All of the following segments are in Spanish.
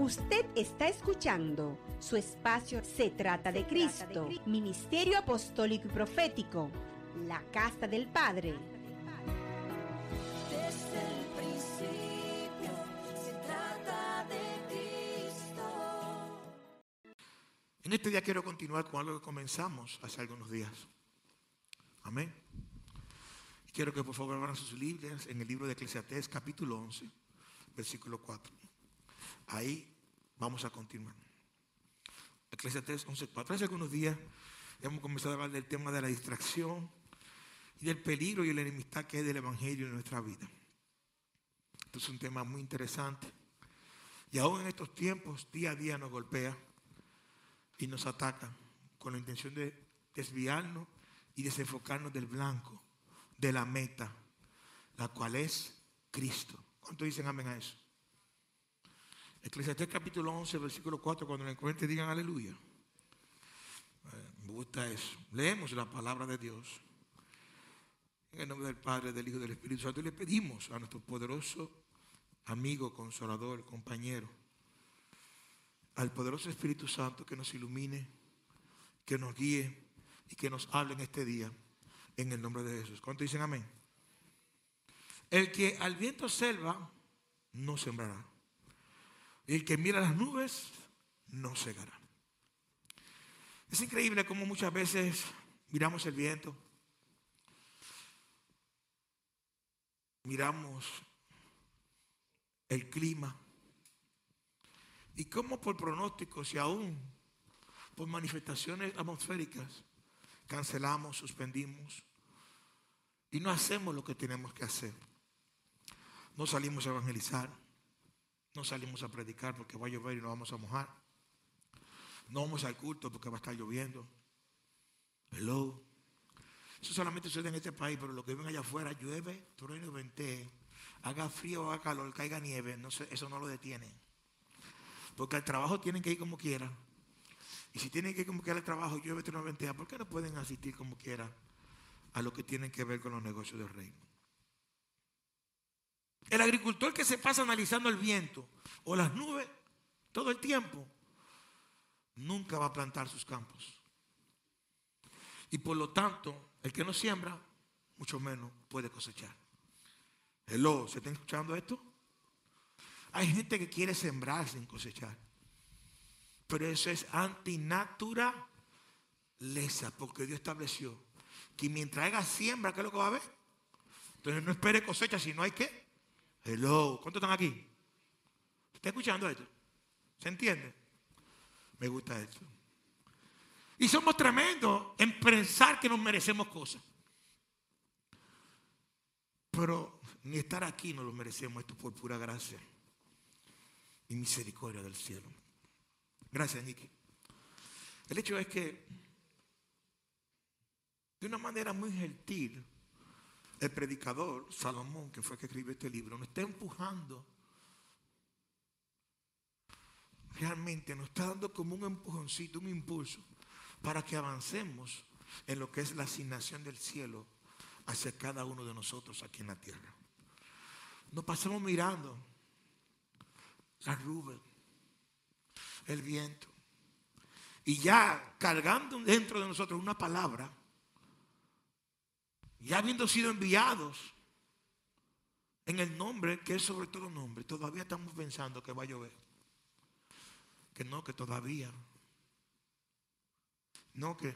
Usted está escuchando su espacio Se trata de Cristo, Ministerio Apostólico y Profético, la Casa del Padre. Desde el principio se trata de Cristo. En este día quiero continuar con algo que comenzamos hace algunos días. Amén. Quiero que por favor abran sus Biblias en el libro de Eclesiastés capítulo 11, versículo 4. Ahí vamos a continuar. Eclesiastés 11, 4. Hace algunos días hemos comenzado a hablar del tema de la distracción y del peligro y la enemistad que hay del Evangelio en nuestra vida. Esto es un tema muy interesante. Y aún en estos tiempos, día a día nos golpea y nos ataca con la intención de desviarnos y desenfocarnos del blanco, de la meta, la cual es Cristo. ¿Cuántos dicen amén a eso? Eclesiastés capítulo 11, versículo 4, cuando lo encuentren digan aleluya. Eh, me gusta eso. Leemos la palabra de Dios. En el nombre del Padre, del Hijo y del Espíritu Santo. Y le pedimos a nuestro poderoso amigo, consolador, compañero, al poderoso Espíritu Santo que nos ilumine, que nos guíe y que nos hable en este día, en el nombre de Jesús. ¿Cuántos dicen amén? El que al viento selva, no sembrará. Y el que mira las nubes, no cegará. Es increíble cómo muchas veces miramos el viento, miramos el clima, y cómo por pronósticos y aún por manifestaciones atmosféricas cancelamos, suspendimos y no hacemos lo que tenemos que hacer. No salimos a evangelizar, no salimos a predicar porque va a llover y nos vamos a mojar. No vamos al culto porque va a estar lloviendo. Hello. Eso solamente sucede en este país, pero lo que ven allá afuera, llueve, trueno y ventee, haga frío haga calor, caiga nieve, eso no lo detiene. Porque al trabajo tienen que ir como quieran. Y si tienen que ir como quiera al trabajo, llueve, trueno y ventea, ¿por qué no pueden asistir como quieran a lo que tienen que ver con los negocios del reino? El agricultor que se pasa analizando el viento o las nubes todo el tiempo, nunca va a plantar sus campos. Y por lo tanto, el que no siembra, mucho menos puede cosechar. Hello, ¿se está escuchando esto? Hay gente que quiere sembrar sin cosechar. Pero eso es antinaturaleza, porque Dios estableció que mientras haga siembra, ¿qué es lo que va a haber? Entonces no espere cosecha si no hay qué. Hello, ¿cuántos están aquí? ¿Está escuchando esto? ¿Se entiende? Me gusta esto. Y somos tremendos en pensar que nos merecemos cosas. Pero ni estar aquí nos lo merecemos, esto por pura gracia y misericordia del cielo. Gracias, Nicky. El hecho es que, de una manera muy gentil, el predicador Salomón, que fue el que escribió este libro, nos está empujando. Realmente nos está dando como un empujoncito, un impulso, para que avancemos en lo que es la asignación del cielo hacia cada uno de nosotros aquí en la tierra. Nos pasamos mirando las nubes, el viento, y ya cargando dentro de nosotros una palabra ya habiendo sido enviados en el nombre que es sobre todo nombre, todavía estamos pensando que va a llover. Que no, que todavía. No, que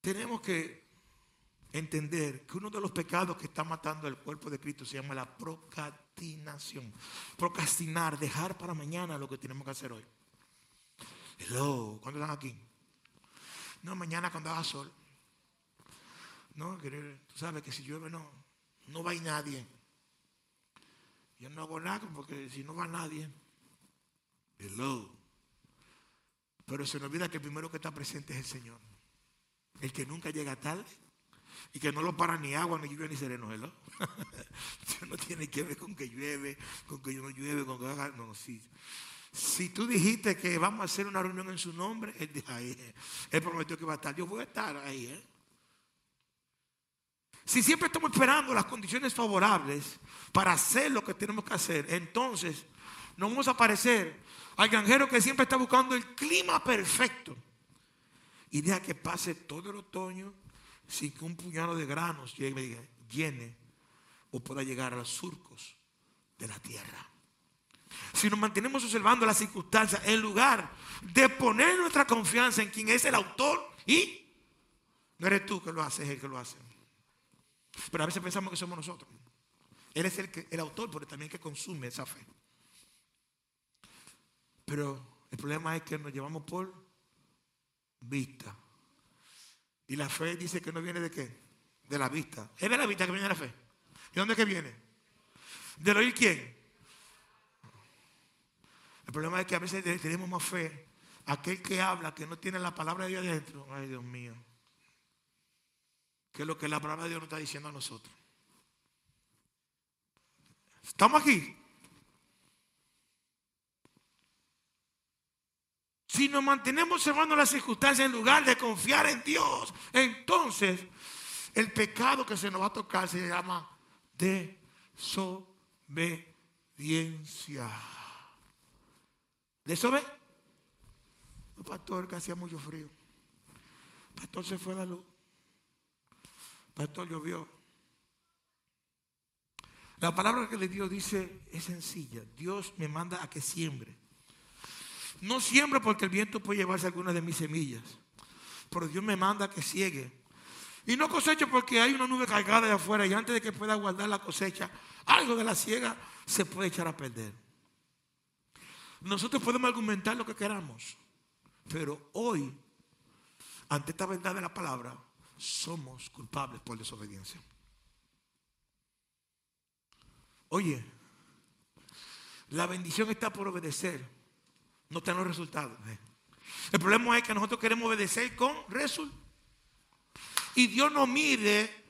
tenemos que entender que uno de los pecados que está matando el cuerpo de Cristo se llama la procrastinación. Procrastinar, dejar para mañana lo que tenemos que hacer hoy. Hello, ¿cuándo están aquí? No, mañana cuando haga sol. No, querer, tú sabes que si llueve no, no va a ir nadie. Yo no hago nada porque si no va nadie, hello. Pero se nos olvida que el primero que está presente es el Señor. El que nunca llega tarde y que no lo para ni agua, ni lluvia, ni sereno, hello. No tiene que ver con que llueve, con que no llueve, con que haga. No, sí. Si tú dijiste que vamos a hacer una reunión en su nombre, él, dijo ahí, él prometió que va a estar. Yo voy a estar ahí, ¿eh? Si siempre estamos esperando las condiciones favorables para hacer lo que tenemos que hacer, entonces no vamos a parecer al granjero que siempre está buscando el clima perfecto y deja que pase todo el otoño sin que un puñado de granos llegue, llene o pueda llegar a los surcos de la tierra. Si nos mantenemos observando las circunstancias en lugar de poner nuestra confianza en quien es el autor y no eres tú que lo haces, es el que lo hace. Pero a veces pensamos que somos nosotros. Él es el, que, el autor, pero también que consume esa fe. Pero el problema es que nos llevamos por vista. Y la fe dice que no viene de qué? De la vista. Es de la vista que viene la fe. ¿De dónde que viene? ¿Del oír quién? El problema es que a veces tenemos más fe. Aquel que habla, que no tiene la palabra de Dios adentro. Ay, Dios mío. Que es lo que la palabra de Dios nos está diciendo a nosotros. ¿Estamos aquí? Si nos mantenemos observando las circunstancias en lugar de confiar en Dios, entonces el pecado que se nos va a tocar se llama desobediencia. ¿Desobediencia? El pastor que hacía mucho frío. El pastor se fue la luz. Pastor llovió. La palabra que le dio dice es sencilla. Dios me manda a que siembre. No siembro porque el viento puede llevarse algunas de mis semillas. Pero Dios me manda a que ciegue. Y no cosecho porque hay una nube cargada de afuera y antes de que pueda guardar la cosecha, algo de la ciega se puede echar a perder. Nosotros podemos argumentar lo que queramos, pero hoy, ante esta verdad de la palabra, somos culpables por desobediencia. Oye, la bendición está por obedecer, no están los resultados. El problema es que nosotros queremos obedecer con resultados. Y Dios no mide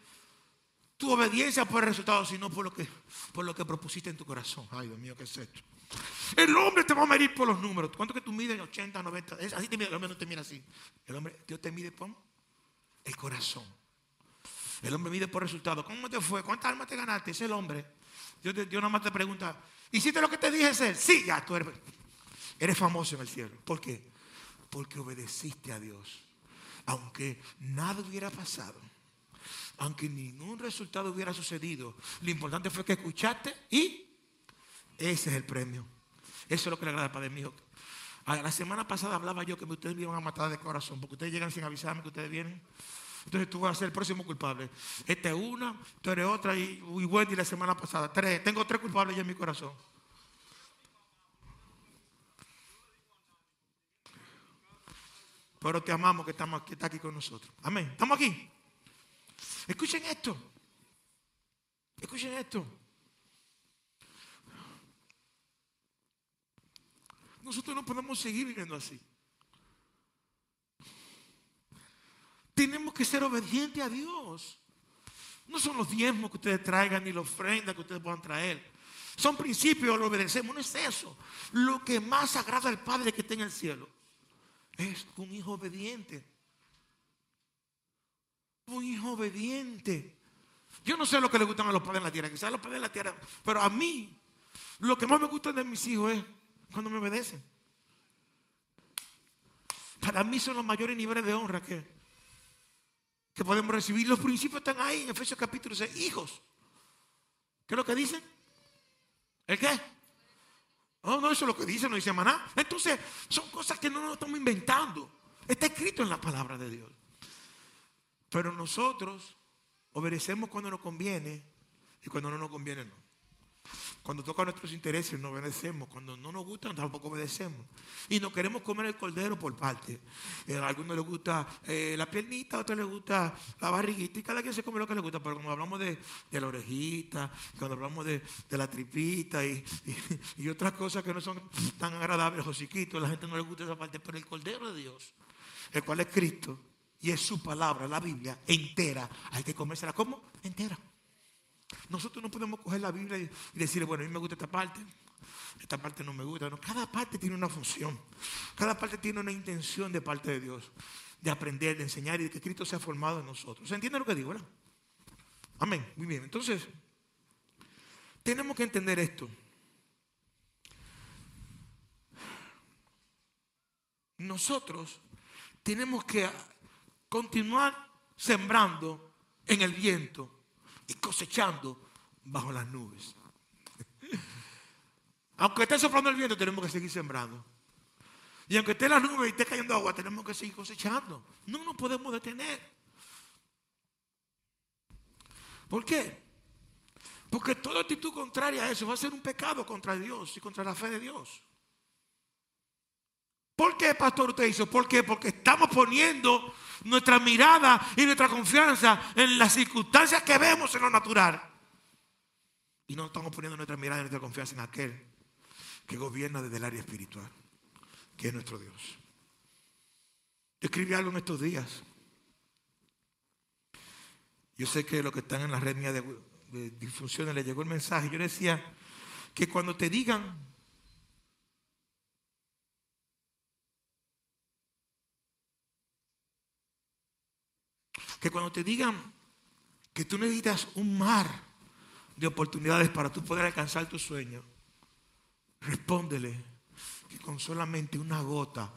tu obediencia por el resultado, sino por lo que, por lo que propusiste en tu corazón. Ay, Dios mío, ¿qué es esto? El hombre te va a medir por los números. ¿Cuánto que tú mides? 80, 90. Es así te mide. El hombre no te mira así. El hombre, Dios te mide por el corazón. El hombre mide por resultado. ¿Cómo te fue? ¿Cuántas almas te ganaste? Es el hombre. Dios, Dios nada más te pregunta, ¿hiciste lo que te dije ser? Sí, ya, tú eres, eres famoso en el cielo. ¿Por qué? Porque obedeciste a Dios. Aunque nada hubiera pasado, aunque ningún resultado hubiera sucedido, lo importante fue que escuchaste y ese es el premio. Eso es lo que le agrada al Padre mío. La semana pasada hablaba yo que ustedes me iban a matar de corazón, porque ustedes llegan sin avisarme que ustedes vienen. Entonces tú vas a ser el próximo culpable. Esta es una, tú eres otra y, y Wendy la semana pasada. Tres. Tengo tres culpables ya en mi corazón. Pero te amamos que estamos aquí, está aquí con nosotros. Amén. ¿Estamos aquí? Escuchen esto. Escuchen esto. Nosotros no podemos seguir viviendo así. Tenemos que ser obedientes a Dios. No son los diezmos que ustedes traigan ni la ofrenda que ustedes puedan traer. Son principios, lo obedecemos. No es eso. Lo que más agrada al Padre que está en el cielo es un hijo obediente. Un hijo obediente. Yo no sé lo que le gustan a los padres en la tierra. Quizás a los padres en la tierra. Pero a mí, lo que más me gusta de mis hijos es cuando me obedecen. Para mí son los mayores niveles de honra que, que podemos recibir. Los principios están ahí en Efesios capítulo 6. Hijos. ¿Qué es lo que dicen? ¿El qué? Oh, no, eso es lo que dice, no dice maná. Entonces, son cosas que no nos estamos inventando. Está escrito en la palabra de Dios. Pero nosotros obedecemos cuando nos conviene y cuando no nos conviene no. Cuando toca nuestros intereses no obedecemos. Cuando no nos gusta tampoco obedecemos. Y no queremos comer el cordero por parte. Eh, a algunos les gusta eh, la piernita, a otros les gusta la barriguita. Y cada quien se come lo que le gusta. Pero cuando hablamos de, la orejita, cuando hablamos de, la tripita y, y, otras cosas que no son tan agradables o chiquitos, la gente no le gusta esa parte. Pero el cordero de Dios, el cual es Cristo, y es su palabra, la Biblia, entera, hay que comérsela como entera. Nosotros no podemos coger la Biblia y decir, bueno, a mí me gusta esta parte, esta parte no me gusta. No, cada parte tiene una función, cada parte tiene una intención de parte de Dios, de aprender, de enseñar y de que Cristo sea formado en nosotros. ¿Se entiende lo que digo. Amén. Muy bien. Entonces, tenemos que entender esto. Nosotros tenemos que continuar sembrando en el viento y cosechando bajo las nubes. Aunque esté soplando el viento, tenemos que seguir sembrando. Y aunque esté la nube y esté cayendo agua, tenemos que seguir cosechando. No nos podemos detener. ¿Por qué? Porque toda actitud contraria a eso va a ser un pecado contra Dios y contra la fe de Dios. ¿Por qué, pastor, usted dice? ¿Por qué? Porque estamos poniendo nuestra mirada y nuestra confianza en las circunstancias que vemos en lo natural. Y no estamos poniendo nuestra mirada y nuestra confianza en aquel que gobierna desde el área espiritual, que es nuestro Dios. Yo escribí algo en estos días. Yo sé que los que están en la red mía de, de difusión les llegó el mensaje. Yo decía que cuando te digan que cuando te digan que tú necesitas un mar de oportunidades para tú poder alcanzar tu sueño, respóndele que con solamente una gota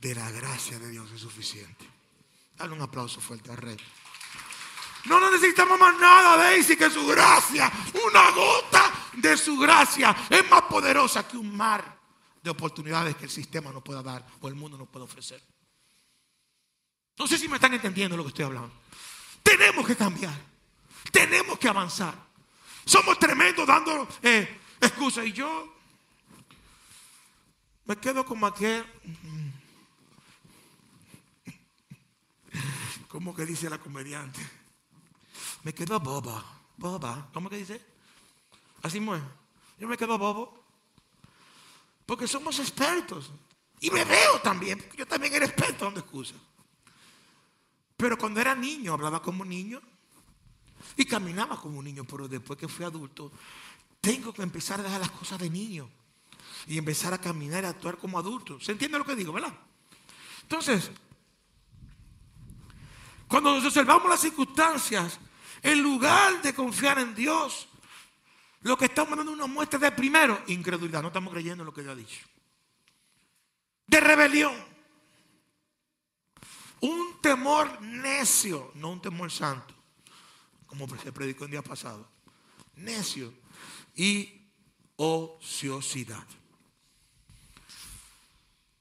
de la gracia de Dios es suficiente. Dale un aplauso fuerte al rey. No necesitamos más nada, Daisy, que su gracia. Una gota de su gracia es más poderosa que un mar de oportunidades que el sistema no pueda dar o el mundo no puede ofrecer. No sé si me están entendiendo lo que estoy hablando. Tenemos que cambiar. Tenemos que avanzar. Somos tremendos dando eh, excusas. Y yo me quedo como aquel. ¿Cómo que dice la comediante? Me quedo boba. Boba. ¿Cómo que dice? Así mueve. Yo me quedo bobo. Porque somos expertos. Y me veo también. Porque yo también era experto dando excusas. Pero cuando era niño hablaba como niño y caminaba como niño, pero después que fui adulto, tengo que empezar a dejar las cosas de niño y empezar a caminar y actuar como adulto. ¿Se entiende lo que digo, verdad? Entonces, cuando nos observamos las circunstancias, en lugar de confiar en Dios, lo que estamos dando una muestra de primero, incredulidad, no estamos creyendo en lo que Dios ha dicho. De rebelión. Un temor necio, no un temor santo, como se predicó el día pasado. Necio y ociosidad.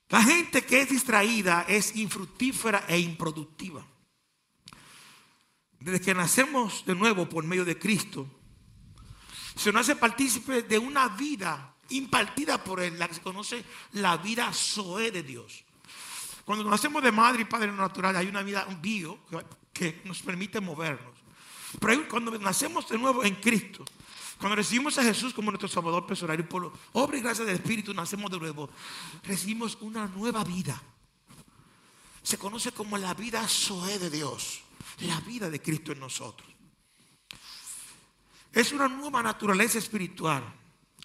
La gente que es distraída es infructífera e improductiva. Desde que nacemos de nuevo por medio de Cristo, se nos hace partícipe de una vida impartida por Él, la que se conoce la vida Zoe de Dios. Cuando nacemos de madre y padre natural, hay una vida, un bio que nos permite movernos. Pero cuando nacemos de nuevo en Cristo, cuando recibimos a Jesús como nuestro Salvador personal y por obra y gracia del Espíritu nacemos de nuevo, recibimos una nueva vida. Se conoce como la vida Zoe de Dios, la vida de Cristo en nosotros. Es una nueva naturaleza espiritual,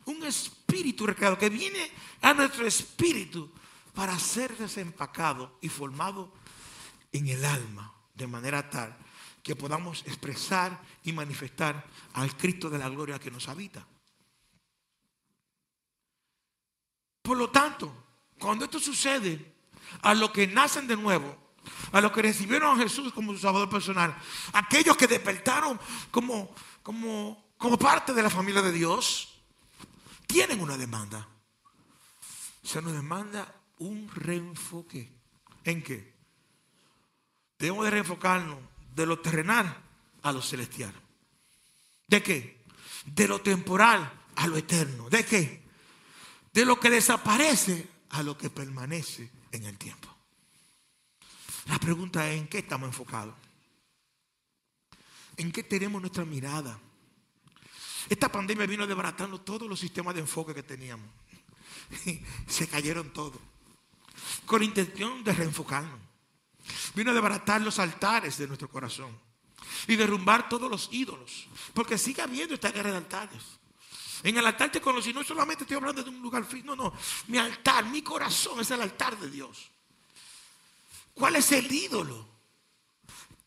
un espíritu recreado que viene a nuestro espíritu para ser desempacado y formado en el alma de manera tal que podamos expresar y manifestar al Cristo de la gloria que nos habita. Por lo tanto, cuando esto sucede, a los que nacen de nuevo, a los que recibieron a Jesús como su Salvador personal, aquellos que despertaron como, como, como parte de la familia de Dios, tienen una demanda. Se nos demanda un reenfoque. ¿En qué? Debemos de reenfocarnos de lo terrenal a lo celestial. ¿De qué? De lo temporal a lo eterno. ¿De qué? De lo que desaparece a lo que permanece en el tiempo. La pregunta es, ¿en qué estamos enfocados? ¿En qué tenemos nuestra mirada? Esta pandemia vino desbaratando todos los sistemas de enfoque que teníamos. Se cayeron todos con intención de reenfocarnos. Vino a desbaratar los altares de nuestro corazón y derrumbar todos los ídolos, porque sigue habiendo esta guerra de altares. En el altar te conocí, no solamente estoy hablando de un lugar físico, no, no, mi altar, mi corazón es el altar de Dios. ¿Cuál es el ídolo?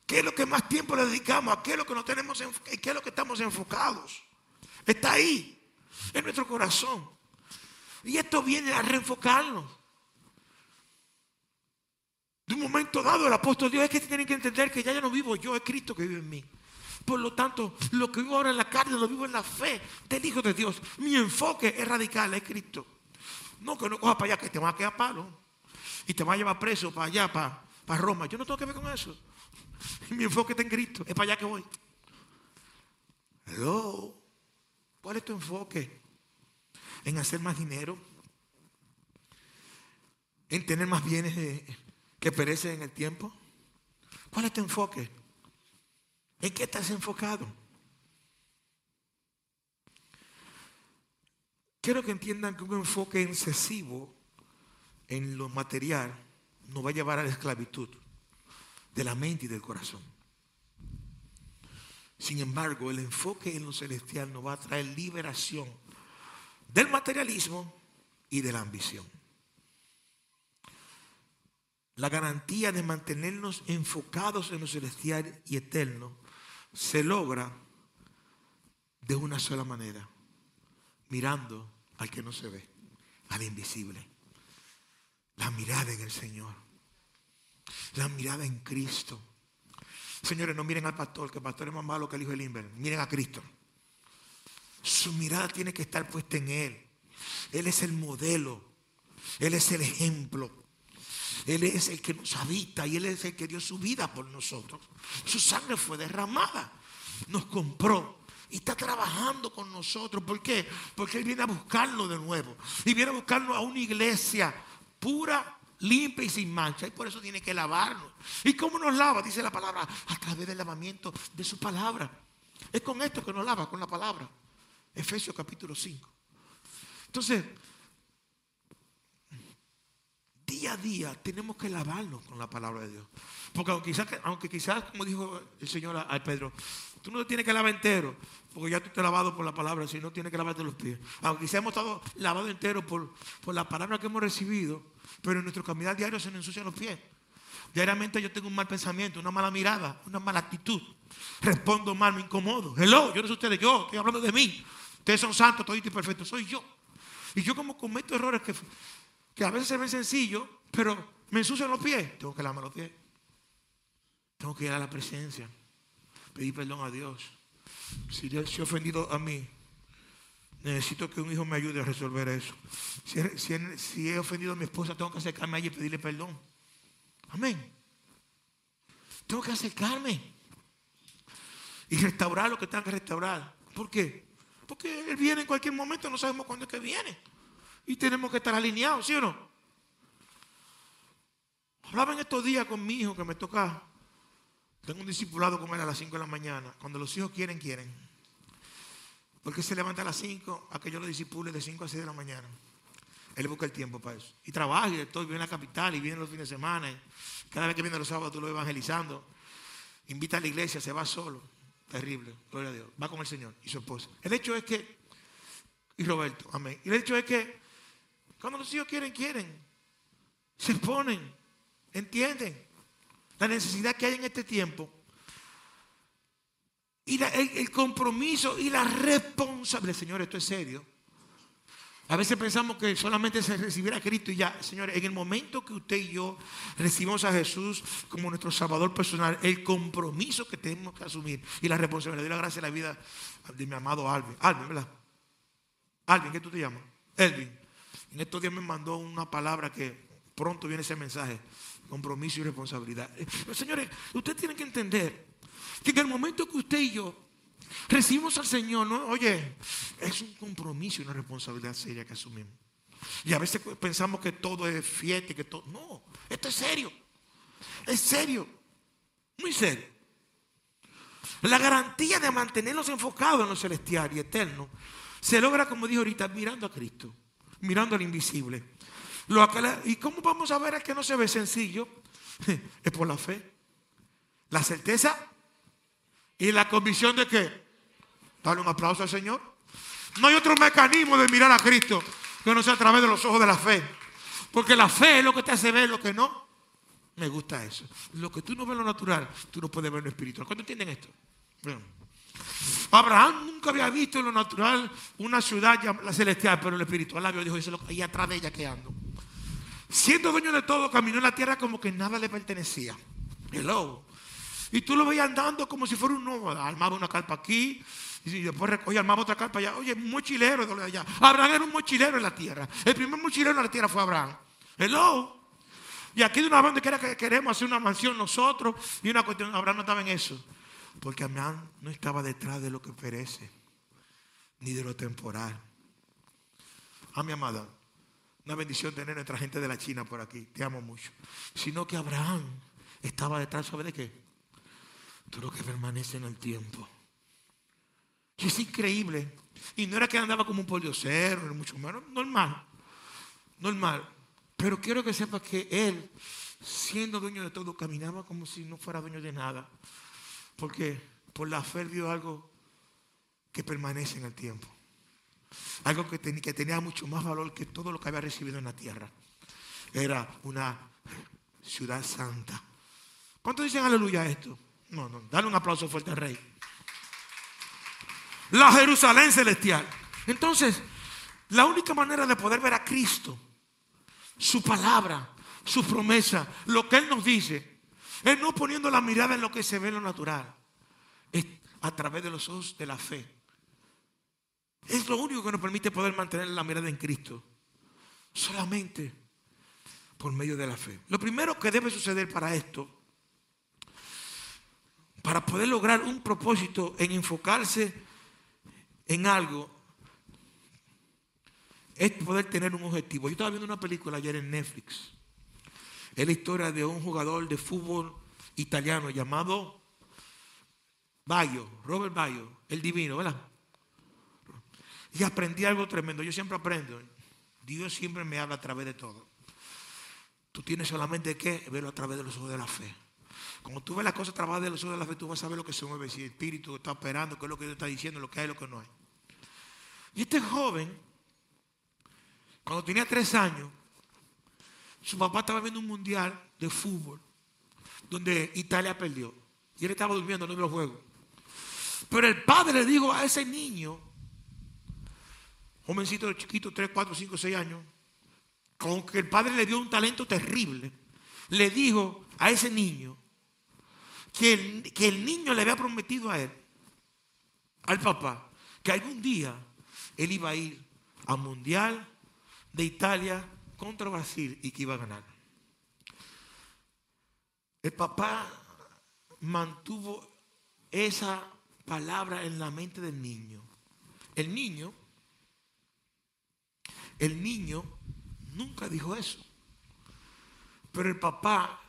¿Qué es lo que más tiempo le dedicamos? ¿A qué es lo que no tenemos, qué es lo que estamos enfocados? Está ahí, en nuestro corazón. Y esto viene a reenfocarnos. De un momento dado, el apóstol Dios es que tienen que entender que ya yo no vivo yo, es Cristo que vive en mí. Por lo tanto, lo que vivo ahora en la carne lo vivo en la fe del Hijo de Dios. Mi enfoque es radical, es Cristo. No que no cojas para allá, que te va a quedar palo. Y te va a llevar preso para allá, para, para Roma. Yo no tengo que ver con eso. Mi enfoque está en Cristo. Es para allá que voy. Hello. ¿Cuál es tu enfoque? ¿En hacer más dinero? ¿En tener más bienes eh, que perecen en el tiempo? ¿Cuál es tu enfoque? ¿En qué estás enfocado? Quiero que entiendan que un enfoque excesivo en lo material nos va a llevar a la esclavitud de la mente y del corazón. Sin embargo, el enfoque en lo celestial nos va a traer liberación del materialismo y de la ambición. La garantía de mantenernos enfocados en lo celestial y eterno se logra de una sola manera, mirando al que no se ve, al invisible. La mirada en el Señor, la mirada en Cristo. Señores, no miren al pastor, que el pastor es más malo que el hijo de Limber. Miren a Cristo. Su mirada tiene que estar puesta en Él. Él es el modelo. Él es el ejemplo. Él es el que nos habita y Él es el que dio su vida por nosotros. Su sangre fue derramada. Nos compró y está trabajando con nosotros. ¿Por qué? Porque Él viene a buscarnos de nuevo. Y viene a buscarnos a una iglesia pura, limpia y sin mancha. Y por eso tiene que lavarnos. ¿Y cómo nos lava? Dice la palabra, a través del lavamiento de su palabra. Es con esto que nos lava, con la palabra. Efesios capítulo 5. Entonces, día a día tenemos que lavarnos con la palabra de Dios. Porque aunque quizás, aunque quizás como dijo el Señor a, Pedro, tú no te tienes que lavar entero, porque ya tú te has lavado por la palabra, sino tienes que lavarte los pies. Aunque quizás hemos estado lavados entero por, por la palabra que hemos recibido, pero en nuestro caminar diario se nos ensucian los pies. Diariamente yo tengo un mal pensamiento, una mala mirada, una mala actitud. Respondo mal, me incomodo. Hello, yo no soy ustedes, yo estoy hablando de mí. Ustedes son santos, toditos y perfectos, soy yo. Y yo como cometo errores que, que a veces se ven sencillos, pero me ensucian los pies. Tengo que lavarme los pies. Tengo que ir a la presencia. Pedir perdón a Dios. Si Dios se ofendido a mí, necesito que un hijo me ayude a resolver eso. Si, he ofendido a mi esposa, tengo que acercarme a ella y pedirle perdón. Amén. Tengo que acercarme y restaurar lo que tenga que restaurar. ¿Por qué? Porque Él viene en cualquier momento, no sabemos cuándo es que viene. Y tenemos que estar alineados, ¿sí o no? Hablaba en estos días con mi hijo que me toca. Tengo un discipulado con él a las 5 de la mañana. Cuando los hijos quieren, quieren. Porque se levanta a las 5 a que yo lo disipule de 5 a 6 de la mañana. Él busca el tiempo para eso. Y trabaja y todo, y viene a la capital y viene los fines de semana. cada vez que viene los sábados tú lo evangelizando. Invita a la iglesia, se va solo. Terrible, gloria a Dios. Va con el Señor y su esposa. El hecho es que, y Roberto, amén. Y el hecho es que cuando los hijos quieren, quieren. Se ponen, entienden la necesidad que hay en este tiempo. Y el, compromiso y la responsabilidad. Señor, esto es serio. A veces pensamos que solamente se recibirá a Cristo y ya, señores, en el momento que usted y yo recibimos a Jesús como nuestro Salvador personal, el compromiso que tenemos que asumir y la responsabilidad de la gracia de la vida de mi amado Alvin. Alvin, ¿verdad? Alvin, ¿qué tú te llamas? Elvin. En estos días me mandó una palabra que pronto viene ese mensaje, compromiso y responsabilidad. Eh, señores, ustedes tienen que entender que en el momento que usted y yo recibimos al Señor, oye, es un compromiso y una responsabilidad seria que asumimos. Y a veces pensamos que todo es fiesta, y que todo. No, esto es serio. Es serio. Muy serio. La garantía de mantenernos enfocados en lo celestial y eterno se logra, como dijo ahorita, mirando a Cristo, mirando al invisible. ¿Y cómo vamos a ver al que no se ve sencillo? Es por la fe. La certeza y la convicción de que, dale un aplauso al Señor. No hay otro mecanismo de mirar a Cristo que no sea a través de los ojos de la fe. Porque la fe es lo que te hace ver lo que no. Me gusta eso. Lo que tú no ves en lo natural, tú no puedes ver en lo espiritual. ¿Cuántos entienden esto? Abraham nunca había visto en lo natural una ciudad la celestial, pero en lo espiritual la vio y dijo, eso que hay atrás de ella que ando. siendo dueño de todo, caminó en la tierra como que nada le pertenecía. Hello. Y tú lo veías andando como si fuera un nómada. Armaba una carpa aquí. Y después recogía, armaba otra carpa allá. Oye, un mochilero de allá. Abraham era un mochilero en la tierra. El primer mochilero en la tierra fue Abraham. Hello. Y aquí de una donde quiera que queremos hacer una mansión nosotros. Y una cuestión, Abraham no estaba en eso. Porque Abraham no estaba detrás de lo que perece. Ni de lo temporal. A mi amada. Una bendición tener nuestra gente de la China por aquí. Te amo mucho. Sino que Abraham estaba detrás, ¿sabe de qué? Todo lo que permanece en el tiempo. Y es increíble. Y no era que andaba como un poliocero, ni mucho menos. Normal. Normal. Pero quiero que sepa que él, siendo dueño de todo, caminaba como si no fuera dueño de nada. Porque por la fe vio algo que permanece en el tiempo. Algo que tenía mucho más valor que todo lo que había recibido en la tierra. Era una ciudad santa. ¿Cuántos dicen aleluya a esto? No, no, dale un aplauso fuerte al rey. La Jerusalén celestial. Entonces, la única manera de poder ver a Cristo, su palabra, su promesa, lo que Él nos dice, es no poniendo la mirada en lo que se ve en lo natural, es a través de los ojos de la fe. Es lo único que nos permite poder mantener la mirada en Cristo. Solamente por medio de la fe. Lo primero que debe suceder para esto, para poder lograr un propósito en enfocarse en algo, es poder tener un objetivo. Yo estaba viendo una película ayer en Netflix. Es la historia de un jugador de fútbol italiano llamado Bayo, Robert Bayo, el divino, ¿verdad? Y aprendí algo tremendo. Yo siempre aprendo. Dios siempre me habla a través de todo. Tú tienes solamente que verlo a través de los ojos de la fe. Cuando tú ves las cosas a través de los ojos de la fe, tú vas a saber lo que se mueve, si el espíritu está operando, qué es lo que Dios está diciendo, lo que hay lo que no hay. Y este joven, cuando tenía tres años, su papá estaba viendo un mundial de fútbol donde Italia perdió. Y él estaba durmiendo, no vio el juego. Pero el padre le dijo a ese niño, jovencito chiquito, 3, 4, 5, 6 años, con que el padre le dio un talento terrible, le dijo a ese niño que el, que el niño le había prometido a él, al papá, que algún día él iba a ir al Mundial de Italia contra Brasil y que iba a ganar. El papá mantuvo esa palabra en la mente del niño. El niño, el niño nunca dijo eso. Pero el papá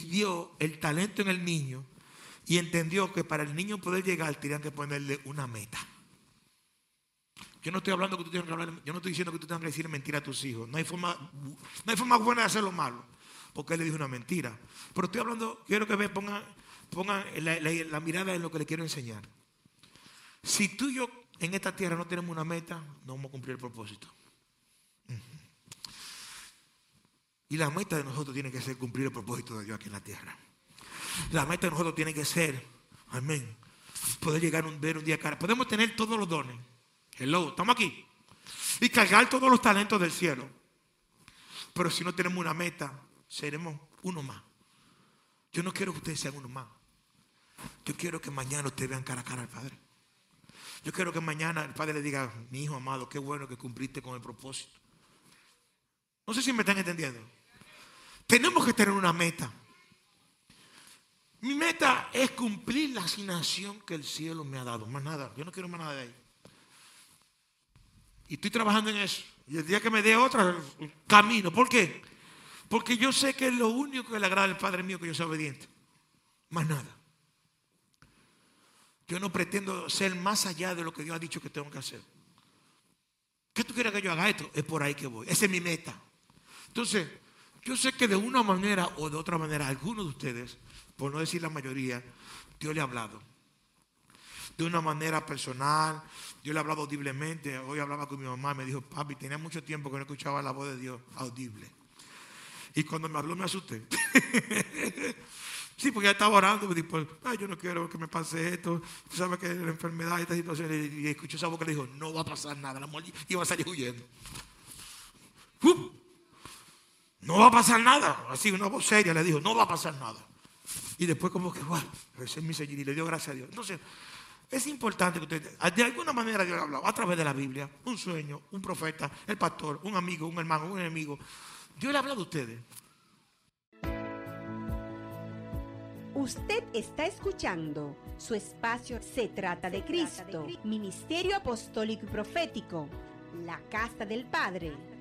vio el talento en el niño y entendió que para el niño poder llegar tenían que ponerle una meta. Yo no estoy hablando que tú tienes que hablar, yo no estoy diciendo que tú tengas que decir mentira a tus hijos. No hay forma, no hay forma buena de hacer lo malo, porque él le dijo una mentira. Pero estoy hablando, quiero que ve, pongan, pongan la, mirada en lo que le quiero enseñar. Si tú y yo en esta tierra no tenemos una meta, no vamos a cumplir el propósito. Y la meta de nosotros tiene que ser cumplir el propósito de Dios aquí en la tierra. La meta de nosotros tiene que ser, amén, poder llegar a un, ver un día cara. Podemos tener todos los dones. Hello, estamos aquí. Y cargar todos los talentos del cielo. Pero si no tenemos una meta, seremos uno más. Yo no quiero que ustedes sean uno más. Yo quiero que mañana ustedes vean cara a cara al Padre. Yo quiero que mañana el Padre le diga, mi hijo amado, qué bueno que cumpliste con el propósito. No sé si me están entendiendo. Tenemos que tener una meta. Mi meta es cumplir la asignación que el cielo me ha dado. Más nada. Yo no quiero más nada de ahí. Y estoy trabajando en eso. Y el día que me dé otra, camino. ¿Por qué? Porque yo sé que es lo único que le agrada al Padre mío que yo sea obediente. Más nada. Yo no pretendo ser más allá de lo que Dios ha dicho que tengo que hacer. ¿Qué tú quieres que yo haga esto? Es por ahí que voy. Esa es mi meta. Entonces, yo sé que de una manera o de otra manera, algunos de ustedes, por no decir la mayoría, Dios le ha hablado. De una manera personal, Dios le ha hablado audiblemente. Hoy hablaba con mi mamá, me dijo, papi, tenía mucho tiempo que no escuchaba la voz de Dios audible. Y cuando me habló me asusté. sí, porque ya estaba orando, me dijo, ay, yo no quiero que me pase esto. Tú sabes que la enfermedad, esta situación, y y escuché esa voz que le dijo, no va a pasar nada. La mujer iba a salir huyendo. ¡Uf! no va a pasar nada. Así una voz seria le dijo, no va a pasar nada. Y después como que, wow, ese es mi Señor y le dio gracias a Dios. Entonces, es importante que usted, de alguna manera Dios ha hablado, a través de la Biblia, un sueño, un profeta, el pastor, un amigo, un hermano, un enemigo. Dios le ha hablado a ustedes. Usted está escuchando su espacio Se trata de Cristo, Ministerio Apostólico y Profético, la Casa del Padre.